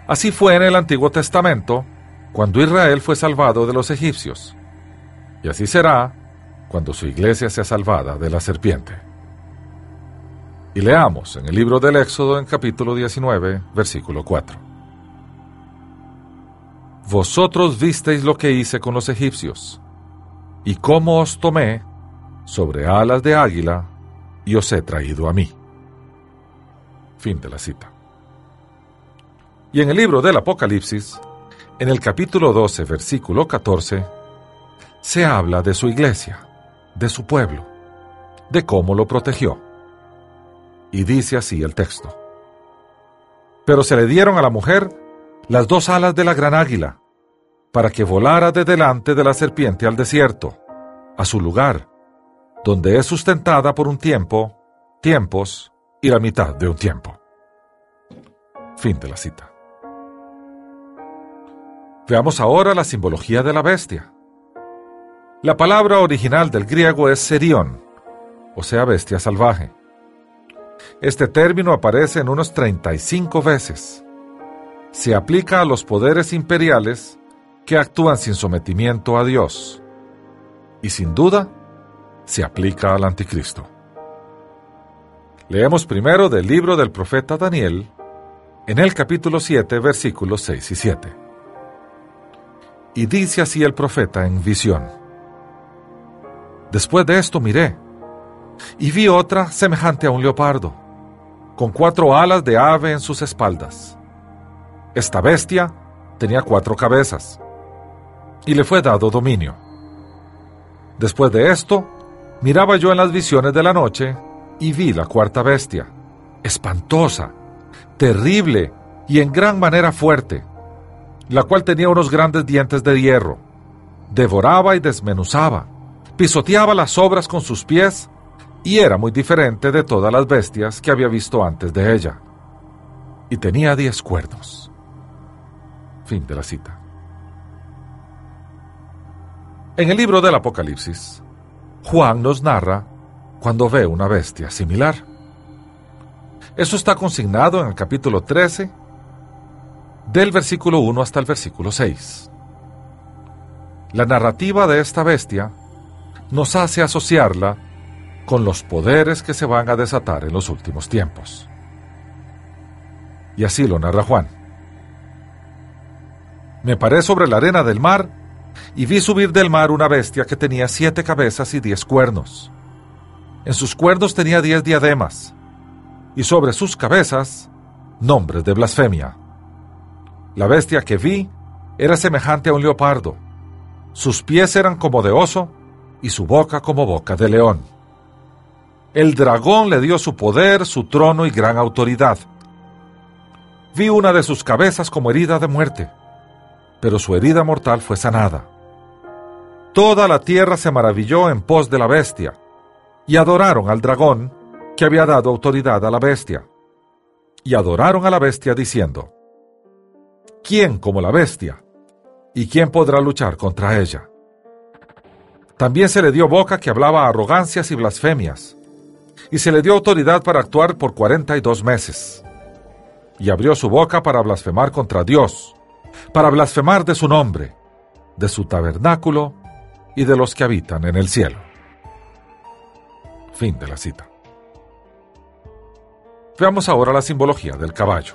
Así fue en el Antiguo Testamento, cuando Israel fue salvado de los egipcios. Y así será cuando su iglesia sea salvada de la serpiente. Y leamos en el libro del Éxodo en capítulo 19, versículo 4. Vosotros visteis lo que hice con los egipcios, y cómo os tomé sobre alas de águila y os he traído a mí. Fin de la cita. Y en el libro del Apocalipsis, en el capítulo 12, versículo 14, se habla de su iglesia, de su pueblo, de cómo lo protegió. Y dice así el texto. Pero se le dieron a la mujer las dos alas de la gran águila, para que volara de delante de la serpiente al desierto, a su lugar, donde es sustentada por un tiempo, tiempos y la mitad de un tiempo. Fin de la cita. Veamos ahora la simbología de la bestia. La palabra original del griego es serión, o sea, bestia salvaje. Este término aparece en unos 35 veces. Se aplica a los poderes imperiales que actúan sin sometimiento a Dios. Y sin duda, se aplica al anticristo. Leemos primero del libro del profeta Daniel, en el capítulo 7, versículos 6 y 7. Y dice así el profeta en visión. Después de esto miré, y vi otra semejante a un leopardo, con cuatro alas de ave en sus espaldas. Esta bestia tenía cuatro cabezas, y le fue dado dominio. Después de esto, Miraba yo en las visiones de la noche y vi la cuarta bestia, espantosa, terrible y en gran manera fuerte, la cual tenía unos grandes dientes de hierro, devoraba y desmenuzaba, pisoteaba las obras con sus pies y era muy diferente de todas las bestias que había visto antes de ella. Y tenía diez cuernos. Fin de la cita. En el libro del Apocalipsis, Juan nos narra cuando ve una bestia similar. Eso está consignado en el capítulo 13 del versículo 1 hasta el versículo 6. La narrativa de esta bestia nos hace asociarla con los poderes que se van a desatar en los últimos tiempos. Y así lo narra Juan. Me paré sobre la arena del mar y vi subir del mar una bestia que tenía siete cabezas y diez cuernos. En sus cuernos tenía diez diademas, y sobre sus cabezas nombres de blasfemia. La bestia que vi era semejante a un leopardo. Sus pies eran como de oso y su boca como boca de león. El dragón le dio su poder, su trono y gran autoridad. Vi una de sus cabezas como herida de muerte, pero su herida mortal fue sanada. Toda la tierra se maravilló en pos de la bestia, y adoraron al dragón que había dado autoridad a la bestia. Y adoraron a la bestia diciendo, ¿quién como la bestia? ¿Y quién podrá luchar contra ella? También se le dio boca que hablaba arrogancias y blasfemias, y se le dio autoridad para actuar por cuarenta y dos meses. Y abrió su boca para blasfemar contra Dios, para blasfemar de su nombre, de su tabernáculo y de los que habitan en el cielo. Fin de la cita. Veamos ahora la simbología del caballo.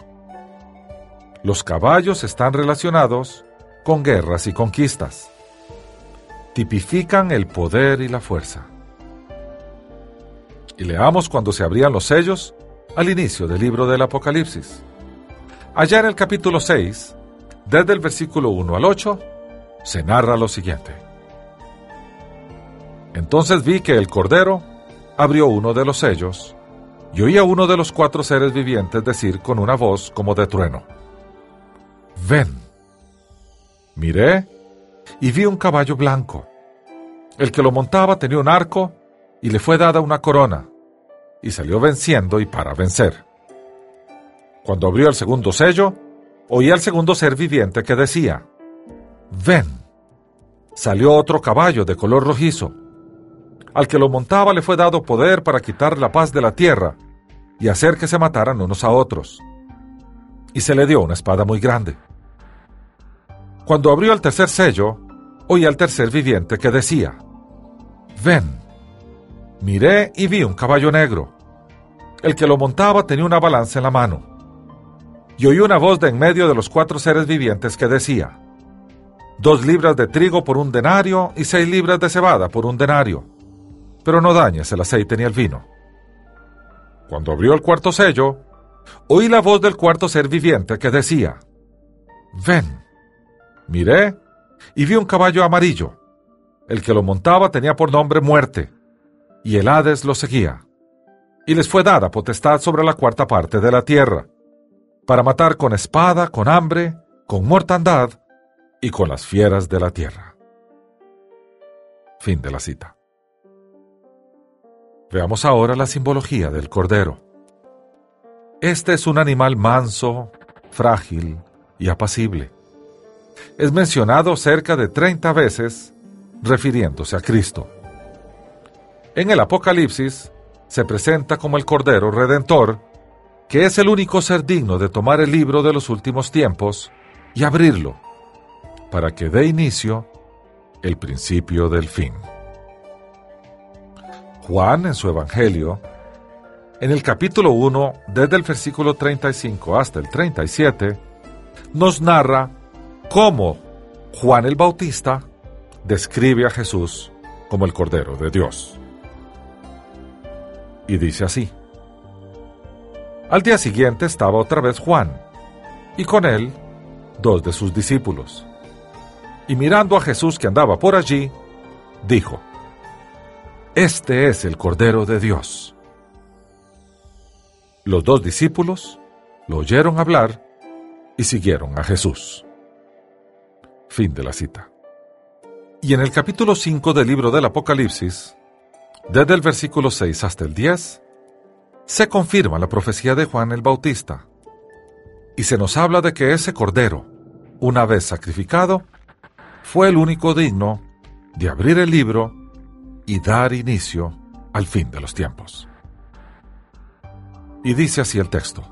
Los caballos están relacionados con guerras y conquistas. Tipifican el poder y la fuerza. Y leamos cuando se abrían los sellos al inicio del libro del Apocalipsis. Allá en el capítulo 6, desde el versículo 1 al 8, se narra lo siguiente. Entonces vi que el Cordero abrió uno de los sellos y oí a uno de los cuatro seres vivientes decir con una voz como de trueno, Ven. Miré y vi un caballo blanco. El que lo montaba tenía un arco y le fue dada una corona, y salió venciendo y para vencer. Cuando abrió el segundo sello, oí al segundo ser viviente que decía, Ven. Salió otro caballo de color rojizo al que lo montaba le fue dado poder para quitar la paz de la tierra y hacer que se mataran unos a otros. Y se le dio una espada muy grande. Cuando abrió el tercer sello, oí al tercer viviente que decía, Ven. Miré y vi un caballo negro. El que lo montaba tenía una balanza en la mano. Y oí una voz de en medio de los cuatro seres vivientes que decía, Dos libras de trigo por un denario y seis libras de cebada por un denario pero no dañes el aceite ni el vino. Cuando abrió el cuarto sello, oí la voz del cuarto ser viviente que decía, Ven. Miré y vi un caballo amarillo. El que lo montaba tenía por nombre muerte, y el Hades lo seguía. Y les fue dada potestad sobre la cuarta parte de la tierra, para matar con espada, con hambre, con mortandad y con las fieras de la tierra. Fin de la cita. Veamos ahora la simbología del cordero. Este es un animal manso, frágil y apacible. Es mencionado cerca de 30 veces refiriéndose a Cristo. En el Apocalipsis se presenta como el Cordero Redentor, que es el único ser digno de tomar el libro de los últimos tiempos y abrirlo, para que dé inicio el principio del fin. Juan en su Evangelio, en el capítulo 1, desde el versículo 35 hasta el 37, nos narra cómo Juan el Bautista describe a Jesús como el Cordero de Dios. Y dice así. Al día siguiente estaba otra vez Juan, y con él dos de sus discípulos. Y mirando a Jesús que andaba por allí, dijo, este es el Cordero de Dios. Los dos discípulos lo oyeron hablar y siguieron a Jesús. Fin de la cita. Y en el capítulo 5 del libro del Apocalipsis, desde el versículo 6 hasta el 10, se confirma la profecía de Juan el Bautista, y se nos habla de que ese Cordero, una vez sacrificado, fue el único digno de abrir el libro y dar inicio al fin de los tiempos. Y dice así el texto.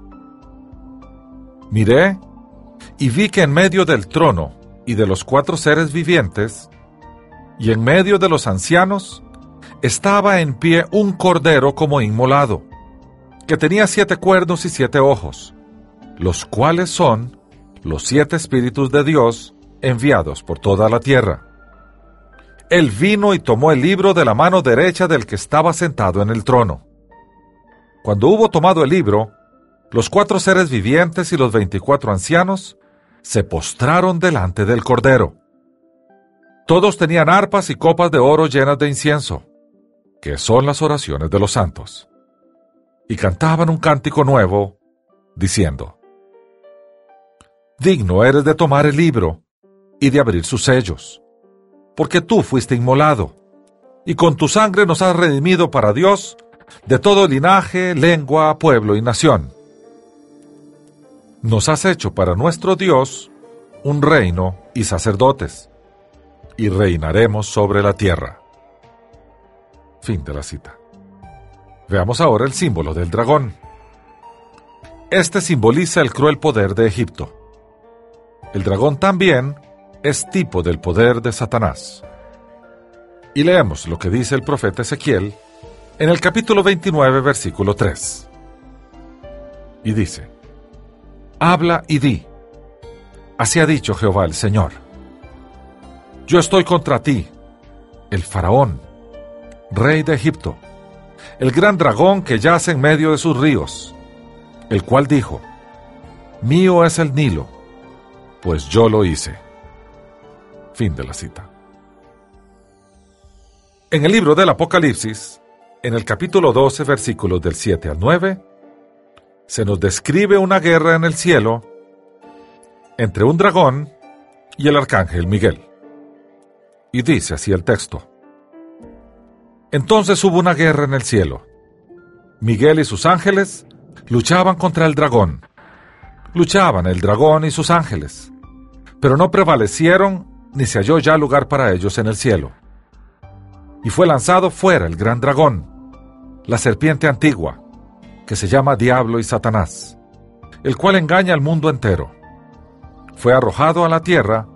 Miré Y vi que en medio del trono y de los cuatro seres vivientes, y en medio de los ancianos, estaba en pie un cordero como inmolado, que tenía siete cuernos y siete ojos, los cuales son los siete espíritus de Dios enviados por toda la tierra. Él vino y tomó el libro de la mano derecha del que estaba sentado en el trono. Cuando hubo tomado el libro, los cuatro seres vivientes y los veinticuatro ancianos se postraron delante del Cordero. Todos tenían arpas y copas de oro llenas de incienso, que son las oraciones de los santos, y cantaban un cántico nuevo, diciendo, Digno eres de tomar el libro y de abrir sus sellos, porque tú fuiste inmolado, y con tu sangre nos has redimido para Dios de todo linaje, lengua, pueblo y nación. Nos has hecho para nuestro Dios un reino y sacerdotes, y reinaremos sobre la tierra. Fin de la cita. Veamos ahora el símbolo del dragón. Este simboliza el cruel poder de Egipto. El dragón también es tipo del poder de Satanás. Y leemos lo que dice el profeta Ezequiel en el capítulo 29, versículo 3. Y dice, Habla y di, así ha dicho Jehová el Señor. Yo estoy contra ti, el faraón, rey de Egipto, el gran dragón que yace en medio de sus ríos, el cual dijo, Mío es el Nilo pues yo lo hice. Fin de la cita. En el libro del Apocalipsis, en el capítulo 12, versículos del 7 al 9, se nos describe una guerra en el cielo entre un dragón y el arcángel Miguel. Y dice así el texto. Entonces hubo una guerra en el cielo. Miguel y sus ángeles luchaban contra el dragón. Luchaban el dragón y sus ángeles, pero no prevalecieron ni se halló ya lugar para ellos en el cielo. Y fue lanzado fuera el gran dragón, la serpiente antigua, que se llama Diablo y Satanás, el cual engaña al mundo entero. Fue arrojado a la tierra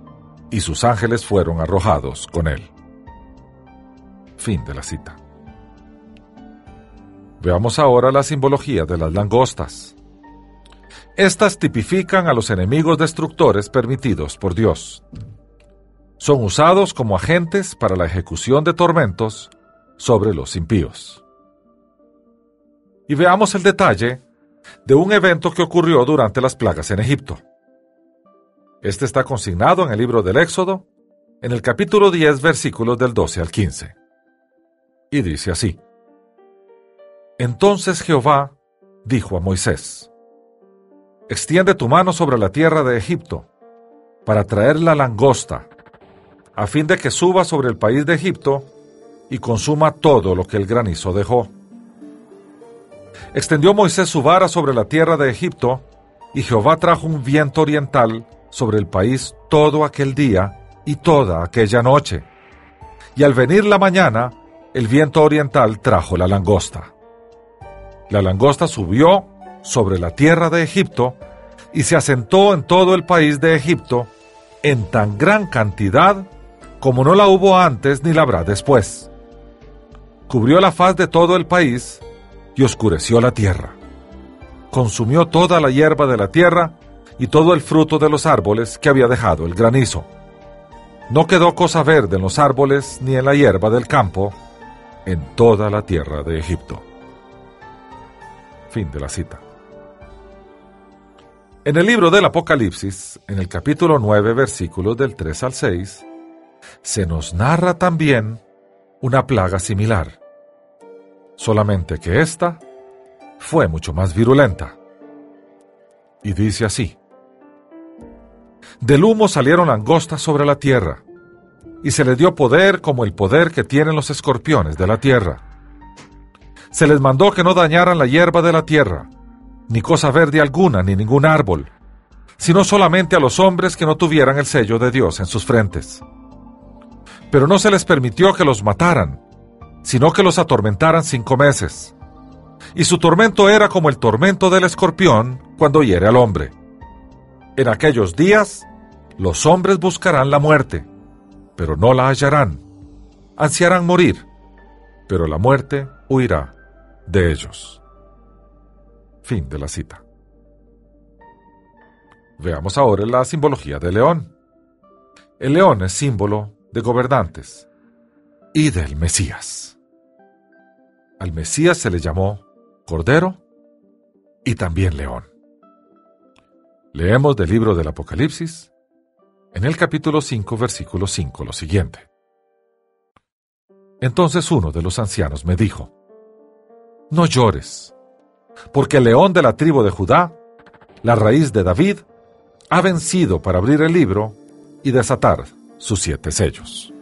y sus ángeles fueron arrojados con él. Fin de la cita. Veamos ahora la simbología de las langostas. Estas tipifican a los enemigos destructores permitidos por Dios. Son usados como agentes para la ejecución de tormentos sobre los impíos. Y veamos el detalle de un evento que ocurrió durante las plagas en Egipto. Este está consignado en el libro del Éxodo, en el capítulo 10, versículos del 12 al 15. Y dice así. Entonces Jehová dijo a Moisés, Extiende tu mano sobre la tierra de Egipto, para traer la langosta, a fin de que suba sobre el país de Egipto y consuma todo lo que el granizo dejó. Extendió Moisés su vara sobre la tierra de Egipto, y Jehová trajo un viento oriental sobre el país todo aquel día y toda aquella noche. Y al venir la mañana, el viento oriental trajo la langosta. La langosta subió sobre la tierra de Egipto y se asentó en todo el país de Egipto en tan gran cantidad como no la hubo antes ni la habrá después. Cubrió la faz de todo el país y oscureció la tierra. Consumió toda la hierba de la tierra y todo el fruto de los árboles que había dejado el granizo. No quedó cosa verde en los árboles ni en la hierba del campo en toda la tierra de Egipto. Fin de la cita. En el libro del Apocalipsis, en el capítulo 9, versículos del 3 al 6, se nos narra también una plaga similar, solamente que esta fue mucho más virulenta. Y dice así, Del humo salieron langostas sobre la tierra, y se les dio poder como el poder que tienen los escorpiones de la tierra. Se les mandó que no dañaran la hierba de la tierra, ni cosa verde alguna, ni ningún árbol, sino solamente a los hombres que no tuvieran el sello de Dios en sus frentes. Pero no se les permitió que los mataran, sino que los atormentaran cinco meses. Y su tormento era como el tormento del escorpión cuando hiere al hombre. En aquellos días, los hombres buscarán la muerte, pero no la hallarán. Ansiarán morir, pero la muerte huirá de ellos. Fin de la cita. Veamos ahora la simbología del león. El león es símbolo de gobernantes y del Mesías. Al Mesías se le llamó Cordero y también León. Leemos del libro del Apocalipsis, en el capítulo 5, versículo 5, lo siguiente. Entonces uno de los ancianos me dijo, No llores, porque el león de la tribu de Judá, la raíz de David, ha vencido para abrir el libro y desatar sus siete sellos.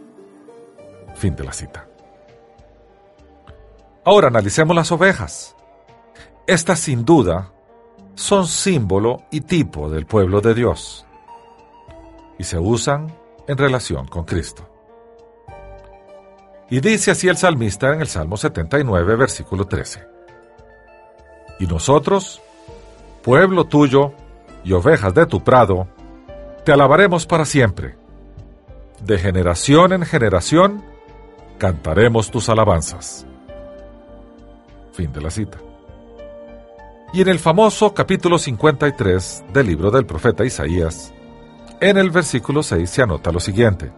Fin de la cita. Ahora analicemos las ovejas. Estas sin duda son símbolo y tipo del pueblo de Dios y se usan en relación con Cristo. Y dice así el salmista en el Salmo 79, versículo 13. Y nosotros, pueblo tuyo y ovejas de tu prado, te alabaremos para siempre. De generación en generación, cantaremos tus alabanzas. Fin de la cita. Y en el famoso capítulo 53 del libro del profeta Isaías, en el versículo 6 se anota lo siguiente.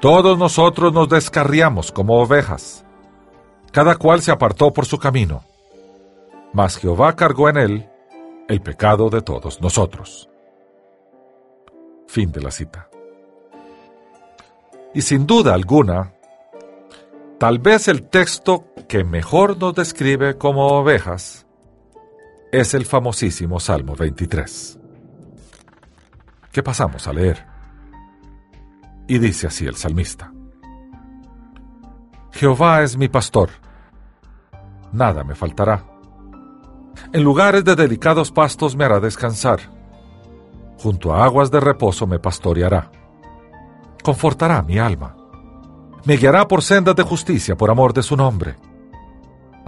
Todos nosotros nos descarriamos como ovejas, cada cual se apartó por su camino, mas Jehová cargó en él el pecado de todos nosotros. Fin de la cita. Y sin duda alguna, tal vez el texto que mejor nos describe como ovejas es el famosísimo Salmo 23 que pasamos a leer. Y dice así el salmista. Jehová es mi pastor, nada me faltará. En lugares de delicados pastos me hará descansar, junto a aguas de reposo me pastoreará. Confortará mi alma, me guiará por sendas de justicia por amor de su nombre.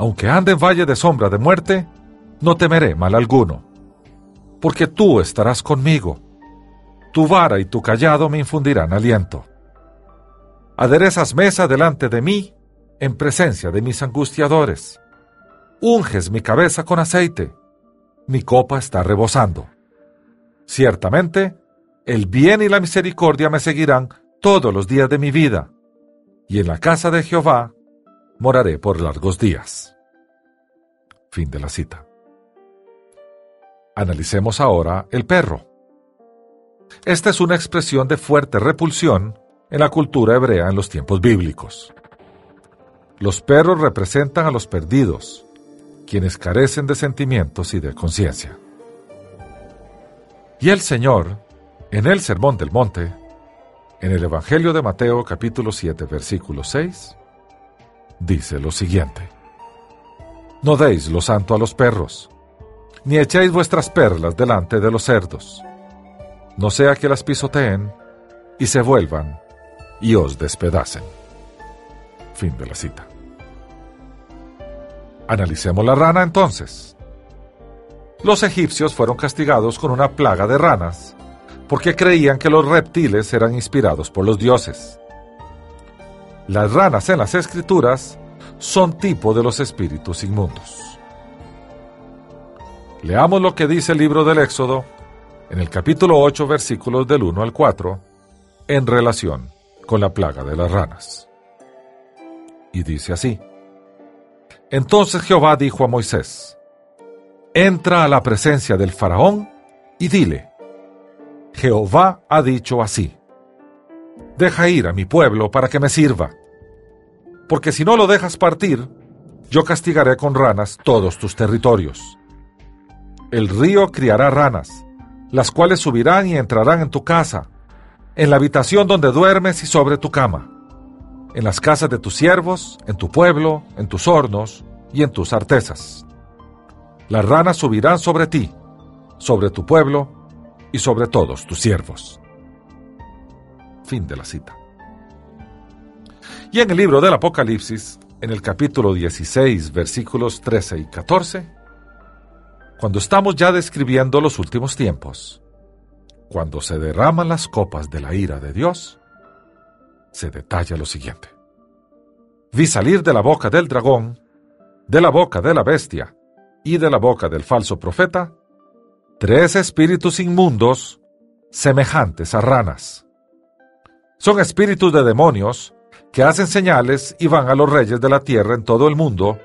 Aunque ande en valle de sombra de muerte, no temeré mal alguno, porque tú estarás conmigo tu vara y tu callado me infundirán aliento. Aderezas mesa delante de mí, en presencia de mis angustiadores. Unges mi cabeza con aceite, mi copa está rebosando. Ciertamente, el bien y la misericordia me seguirán todos los días de mi vida, y en la casa de Jehová moraré por largos días. Fin de la cita. Analicemos ahora el perro. Esta es una expresión de fuerte repulsión en la cultura hebrea en los tiempos bíblicos. Los perros representan a los perdidos, quienes carecen de sentimientos y de conciencia. Y el Señor, en el Sermón del Monte, en el Evangelio de Mateo capítulo 7 versículo 6, dice lo siguiente. No deis lo santo a los perros, ni echéis vuestras perlas delante de los cerdos no sea que las pisoteen y se vuelvan y os despedacen. Fin de la cita. Analicemos la rana entonces. Los egipcios fueron castigados con una plaga de ranas porque creían que los reptiles eran inspirados por los dioses. Las ranas en las escrituras son tipo de los espíritus inmundos. Leamos lo que dice el libro del Éxodo en el capítulo 8, versículos del 1 al 4, en relación con la plaga de las ranas. Y dice así, Entonces Jehová dijo a Moisés, Entra a la presencia del faraón y dile, Jehová ha dicho así, Deja ir a mi pueblo para que me sirva, porque si no lo dejas partir, yo castigaré con ranas todos tus territorios. El río criará ranas, las cuales subirán y entrarán en tu casa, en la habitación donde duermes y sobre tu cama, en las casas de tus siervos, en tu pueblo, en tus hornos y en tus artesas. Las ranas subirán sobre ti, sobre tu pueblo y sobre todos tus siervos. Fin de la cita. Y en el libro del Apocalipsis, en el capítulo 16, versículos 13 y 14, cuando estamos ya describiendo los últimos tiempos, cuando se derraman las copas de la ira de Dios, se detalla lo siguiente. Vi salir de la boca del dragón, de la boca de la bestia y de la boca del falso profeta, tres espíritus inmundos semejantes a ranas. Son espíritus de demonios que hacen señales y van a los reyes de la tierra en todo el mundo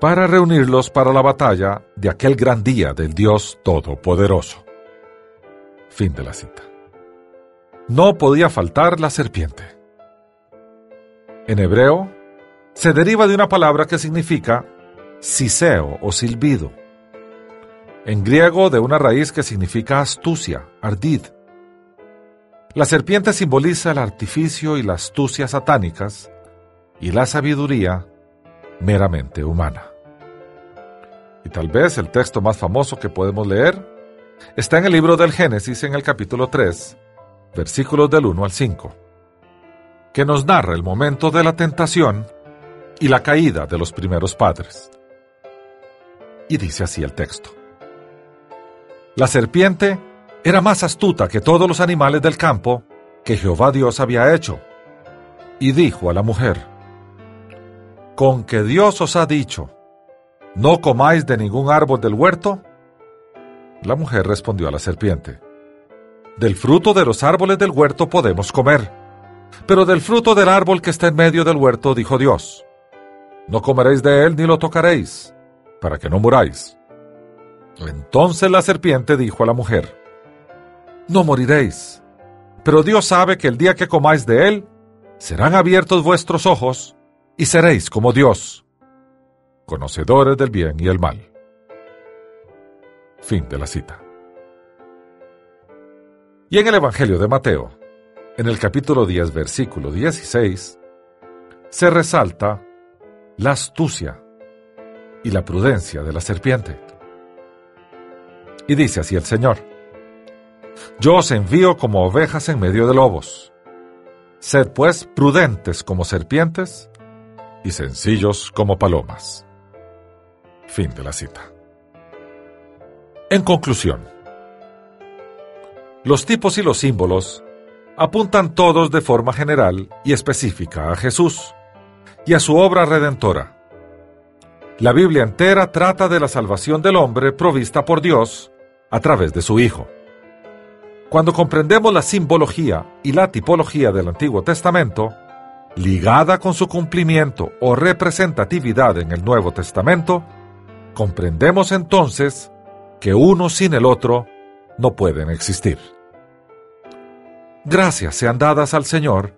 para reunirlos para la batalla de aquel gran día del Dios Todopoderoso. Fin de la cita. No podía faltar la serpiente. En hebreo, se deriva de una palabra que significa siseo o silbido. En griego, de una raíz que significa astucia, ardid. La serpiente simboliza el artificio y la astucia satánicas y la sabiduría meramente humana. Y tal vez el texto más famoso que podemos leer está en el libro del Génesis en el capítulo 3, versículos del 1 al 5, que nos narra el momento de la tentación y la caída de los primeros padres. Y dice así el texto. La serpiente era más astuta que todos los animales del campo que Jehová Dios había hecho, y dijo a la mujer, con que Dios os ha dicho, no comáis de ningún árbol del huerto? La mujer respondió a la serpiente, del fruto de los árboles del huerto podemos comer, pero del fruto del árbol que está en medio del huerto dijo Dios, no comeréis de él ni lo tocaréis, para que no muráis. Entonces la serpiente dijo a la mujer, no moriréis, pero Dios sabe que el día que comáis de él, serán abiertos vuestros ojos, y seréis como Dios, conocedores del bien y el mal. Fin de la cita. Y en el Evangelio de Mateo, en el capítulo 10, versículo 16, se resalta la astucia y la prudencia de la serpiente. Y dice así el Señor, Yo os envío como ovejas en medio de lobos. Sed pues prudentes como serpientes y sencillos como palomas. Fin de la cita. En conclusión, los tipos y los símbolos apuntan todos de forma general y específica a Jesús y a su obra redentora. La Biblia entera trata de la salvación del hombre provista por Dios a través de su Hijo. Cuando comprendemos la simbología y la tipología del Antiguo Testamento, ligada con su cumplimiento o representatividad en el Nuevo Testamento, comprendemos entonces que uno sin el otro no pueden existir. Gracias sean dadas al Señor,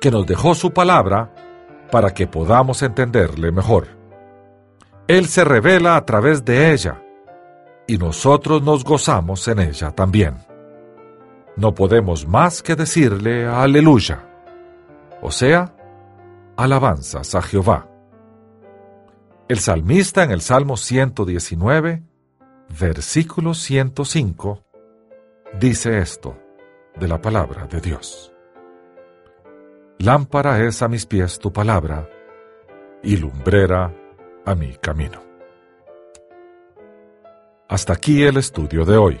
que nos dejó su palabra para que podamos entenderle mejor. Él se revela a través de ella, y nosotros nos gozamos en ella también. No podemos más que decirle aleluya, o sea, alabanzas a Jehová. El salmista en el Salmo 119, versículo 105, dice esto de la palabra de Dios. Lámpara es a mis pies tu palabra y lumbrera a mi camino. Hasta aquí el estudio de hoy.